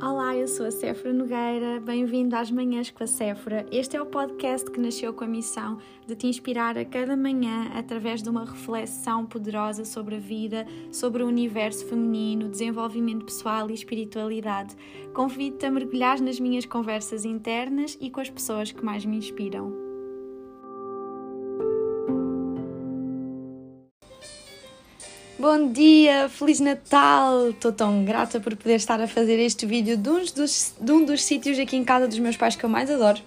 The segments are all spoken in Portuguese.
Olá, eu sou a Séfora Nogueira, bem-vindo às Manhãs com a Séfora. Este é o podcast que nasceu com a missão de te inspirar a cada manhã através de uma reflexão poderosa sobre a vida, sobre o universo feminino, desenvolvimento pessoal e espiritualidade. Convido-te a mergulhar nas minhas conversas internas e com as pessoas que mais me inspiram. Bom dia, Feliz Natal! Estou tão grata por poder estar a fazer este vídeo de, um dos, de um dos sítios aqui em casa dos meus pais que eu mais adoro,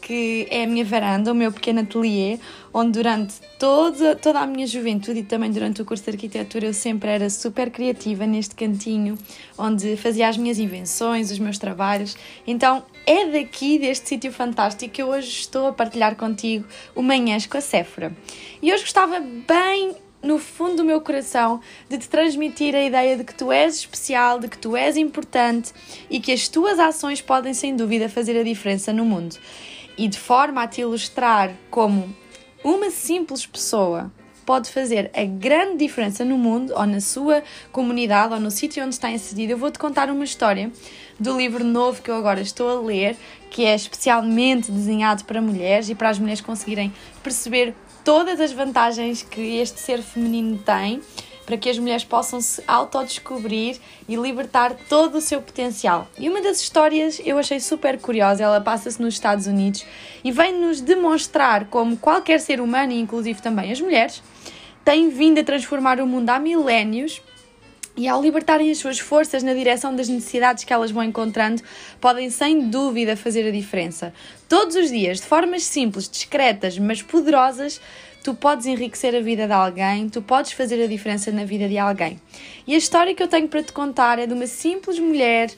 que é a minha varanda, o meu pequeno ateliê, onde durante toda, toda a minha juventude e também durante o curso de arquitetura eu sempre era super criativa neste cantinho, onde fazia as minhas invenções, os meus trabalhos. Então é daqui, deste sítio fantástico, que eu hoje estou a partilhar contigo o Manhãs com a Séfora. E hoje gostava bem no fundo do meu coração de te transmitir a ideia de que tu és especial, de que tu és importante e que as tuas ações podem sem dúvida fazer a diferença no mundo. E de forma a te ilustrar como uma simples pessoa pode fazer a grande diferença no mundo ou na sua comunidade ou no sítio onde está inserido, eu vou-te contar uma história do livro novo que eu agora estou a ler, que é especialmente desenhado para mulheres e para as mulheres conseguirem perceber todas as vantagens que este ser feminino tem para que as mulheres possam se autodescobrir e libertar todo o seu potencial. E uma das histórias eu achei super curiosa, ela passa-se nos Estados Unidos e vem-nos demonstrar como qualquer ser humano, inclusive também as mulheres, tem vindo a transformar o mundo há milénios e ao libertarem as suas forças na direção das necessidades que elas vão encontrando, podem sem dúvida fazer a diferença. Todos os dias, de formas simples, discretas, mas poderosas, tu podes enriquecer a vida de alguém, tu podes fazer a diferença na vida de alguém. E a história que eu tenho para te contar é de uma simples mulher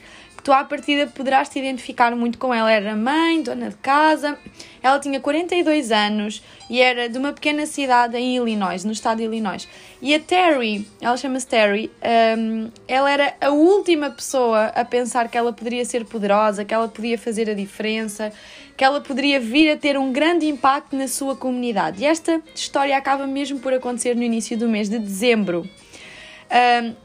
tu à partida poderás te identificar muito com ela. Era mãe, dona de casa, ela tinha 42 anos e era de uma pequena cidade em Illinois, no estado de Illinois. E a Terry, ela chama-se Terry, um, ela era a última pessoa a pensar que ela poderia ser poderosa, que ela podia fazer a diferença, que ela poderia vir a ter um grande impacto na sua comunidade. E esta história acaba mesmo por acontecer no início do mês de dezembro. Um,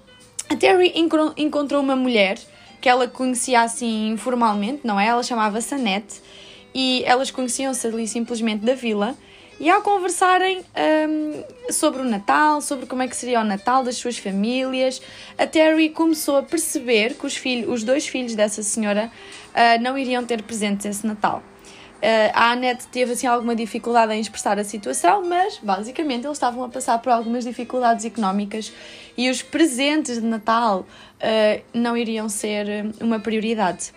a Terry encontrou uma mulher que ela conhecia assim informalmente, não é? Ela chamava-se Annette e elas conheciam-se ali simplesmente da vila. E ao conversarem um, sobre o Natal, sobre como é que seria o Natal das suas famílias, a Terry começou a perceber que os, filhos, os dois filhos dessa senhora uh, não iriam ter presentes esse Natal. Uh, a Annette teve assim alguma dificuldade em expressar a situação, mas basicamente eles estavam a passar por algumas dificuldades económicas e os presentes de Natal uh, não iriam ser eh, uma prioridade.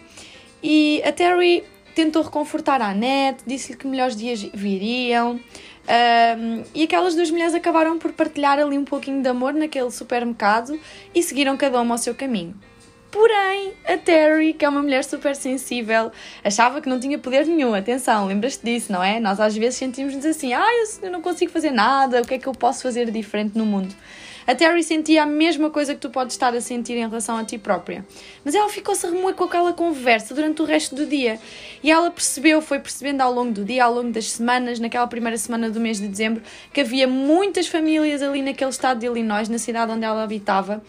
E a Terry tentou reconfortar a Annette, disse-lhe que melhores dias viriam. e aquelas duas mulheres acabaram por partilhar ali um pouquinho de amor naquele supermercado e seguiram cada uma ao seu caminho. Porém, a Terry, que é uma mulher super sensível, achava que não tinha poder nenhum. Atenção, lembras-te disso, não é? Nós às vezes sentimos-nos assim: ah, eu não consigo fazer nada, o que é que eu posso fazer diferente no mundo? A Terry sentia a mesma coisa que tu podes estar a sentir em relação a ti própria. Mas ela ficou-se a remoer com aquela conversa durante o resto do dia. E ela percebeu, foi percebendo ao longo do dia, ao longo das semanas, naquela primeira semana do mês de dezembro, que havia muitas famílias ali naquele estado de Illinois, na cidade onde ela habitava,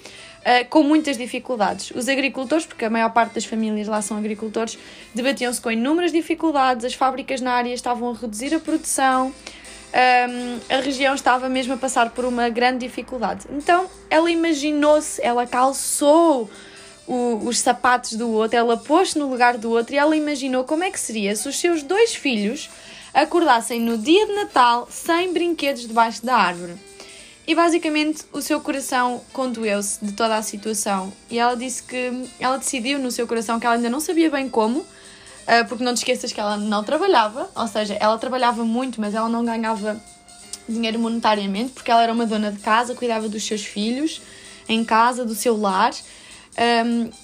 Uh, com muitas dificuldades. Os agricultores, porque a maior parte das famílias lá são agricultores, debatiam-se com inúmeras dificuldades, as fábricas na área estavam a reduzir a produção, um, a região estava mesmo a passar por uma grande dificuldade. Então ela imaginou-se, ela calçou o, os sapatos do outro, ela pôs-se no lugar do outro e ela imaginou como é que seria se os seus dois filhos acordassem no dia de Natal sem brinquedos debaixo da árvore. E basicamente o seu coração condoeu-se de toda a situação. E ela disse que ela decidiu no seu coração que ela ainda não sabia bem como, porque não te esqueças que ela não trabalhava, ou seja, ela trabalhava muito, mas ela não ganhava dinheiro monetariamente, porque ela era uma dona de casa, cuidava dos seus filhos em casa, do seu lar.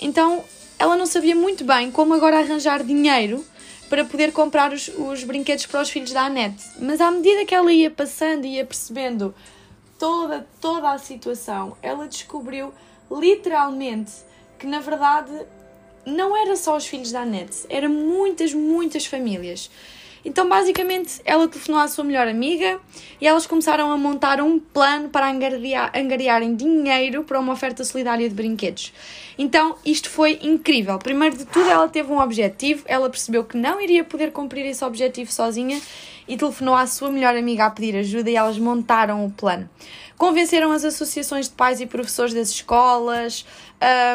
Então ela não sabia muito bem como agora arranjar dinheiro para poder comprar os, os brinquedos para os filhos da Anete. Mas à medida que ela ia passando e ia percebendo toda, toda a situação, ela descobriu literalmente que na verdade não era só os filhos da Annette, eram muitas, muitas famílias. Então, basicamente, ela telefonou à sua melhor amiga e elas começaram a montar um plano para angariar, angariarem dinheiro para uma oferta solidária de brinquedos. Então, isto foi incrível. Primeiro de tudo, ela teve um objetivo, ela percebeu que não iria poder cumprir esse objetivo sozinha e telefonou à sua melhor amiga a pedir ajuda e elas montaram o plano. Convenceram as associações de pais e professores das escolas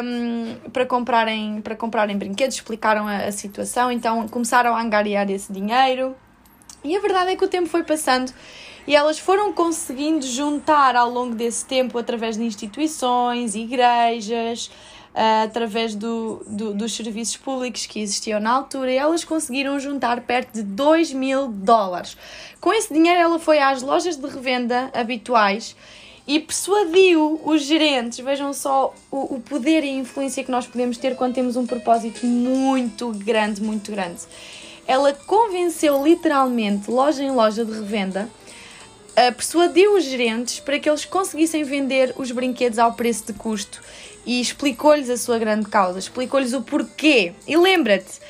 um, para, comprarem, para comprarem brinquedos, explicaram a, a situação, então começaram a angariar esse dinheiro. E a verdade é que o tempo foi passando e elas foram conseguindo juntar ao longo desse tempo, através de instituições, igrejas, uh, através do, do, dos serviços públicos que existiam na altura, e elas conseguiram juntar perto de 2 mil dólares. Com esse dinheiro, ela foi às lojas de revenda habituais e persuadiu os gerentes. Vejam só o, o poder e a influência que nós podemos ter quando temos um propósito muito grande, muito grande. Ela convenceu literalmente, loja em loja de revenda, persuadiu os gerentes para que eles conseguissem vender os brinquedos ao preço de custo e explicou-lhes a sua grande causa, explicou-lhes o porquê. E lembra-te,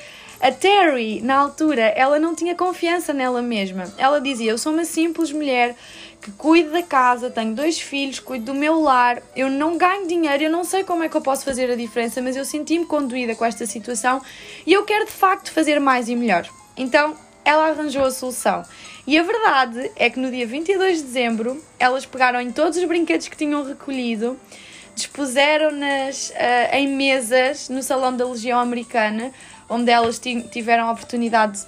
a Terry, na altura, ela não tinha confiança nela mesma. Ela dizia: Eu sou uma simples mulher que cuido da casa, tenho dois filhos, cuido do meu lar, eu não ganho dinheiro, eu não sei como é que eu posso fazer a diferença, mas eu senti-me conduída com esta situação e eu quero de facto fazer mais e melhor. Então, ela arranjou a solução. E a verdade é que no dia 22 de dezembro, elas pegaram em todos os brinquedos que tinham recolhido dispuseram-nas uh, em mesas no Salão da Legião Americana, onde elas tiveram a oportunidade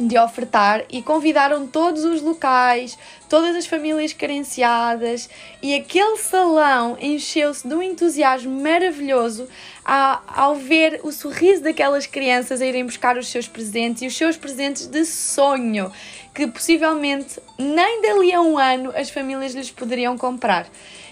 de ofertar e convidaram todos os locais, todas as famílias carenciadas e aquele salão encheu-se de um entusiasmo maravilhoso ao, ao ver o sorriso daquelas crianças a irem buscar os seus presentes e os seus presentes de sonho que possivelmente nem dali a um ano as famílias lhes poderiam comprar.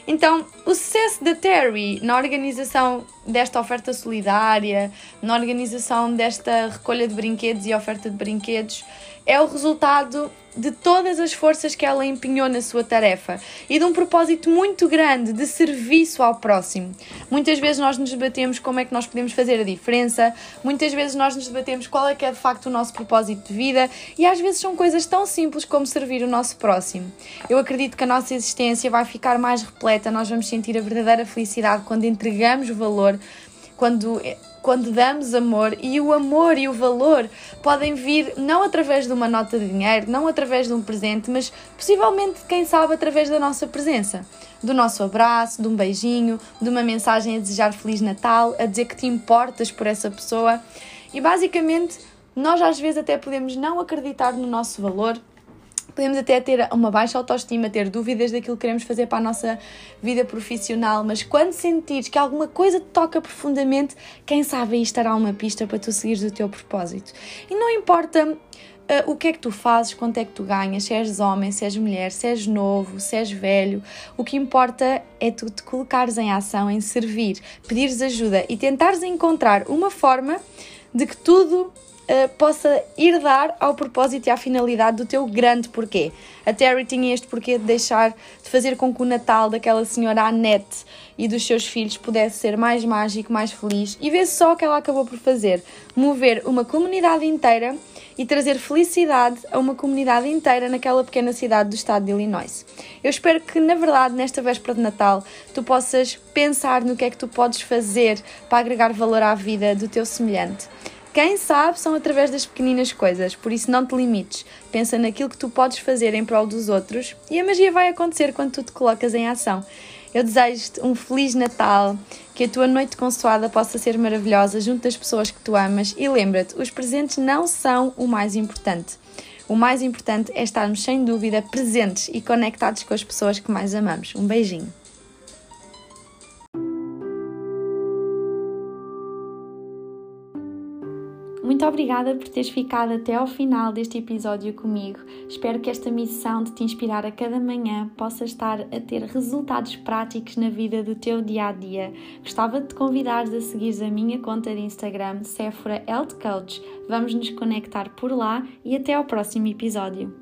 Então, o sucesso da Terry na organização desta oferta solidária, na organização desta recolha de brinquedos e oferta de brinquedos, é o resultado de todas as forças que ela empenhou na sua tarefa e de um propósito muito grande de serviço ao próximo. Muitas vezes nós nos debatemos como é que nós podemos fazer a diferença, muitas vezes nós nos debatemos qual é que é de facto o nosso propósito de vida e às vezes são coisas tão simples como servir o nosso próximo. Eu acredito que a nossa existência vai ficar mais repleta, nós vamos sentir a verdadeira felicidade quando entregamos valor, quando quando damos amor e o amor e o valor podem vir não através de uma nota de dinheiro, não através de um presente, mas possivelmente, quem sabe, através da nossa presença, do nosso abraço, de um beijinho, de uma mensagem a desejar Feliz Natal, a dizer que te importas por essa pessoa. E basicamente, nós às vezes até podemos não acreditar no nosso valor, Podemos até ter uma baixa autoestima, ter dúvidas daquilo que queremos fazer para a nossa vida profissional, mas quando sentires que alguma coisa te toca profundamente, quem sabe aí estará uma pista para tu seguires o teu propósito. E não importa uh, o que é que tu fazes, quanto é que tu ganhas, se és homem, se és mulher, se és novo, se és velho, o que importa é tu te colocares em ação, em servir, pedires ajuda e tentares encontrar uma forma de que tudo uh, possa ir dar ao propósito e à finalidade do teu grande porquê. A Terry tinha este porquê de deixar, de fazer com que o Natal daquela senhora Annette e dos seus filhos pudesse ser mais mágico, mais feliz e vê só o que ela acabou por fazer: mover uma comunidade inteira e trazer felicidade a uma comunidade inteira naquela pequena cidade do estado de Illinois. Eu espero que, na verdade, nesta véspera de Natal, tu possas pensar no que é que tu podes fazer para agregar valor à vida do teu semelhante. Quem sabe são através das pequeninas coisas, por isso não te limites. Pensa naquilo que tu podes fazer em prol dos outros e a magia vai acontecer quando tu te colocas em ação. Eu desejo-te um Feliz Natal, que a tua noite consoada possa ser maravilhosa junto das pessoas que tu amas e lembra-te, os presentes não são o mais importante. O mais importante é estarmos sem dúvida presentes e conectados com as pessoas que mais amamos. Um beijinho. Muito obrigada por teres ficado até ao final deste episódio comigo. Espero que esta missão de te inspirar a cada manhã possa estar a ter resultados práticos na vida do teu dia a dia. Gostava de te convidar a seguir a minha conta de Instagram, Sephora Health Coach. Vamos nos conectar por lá e até ao próximo episódio.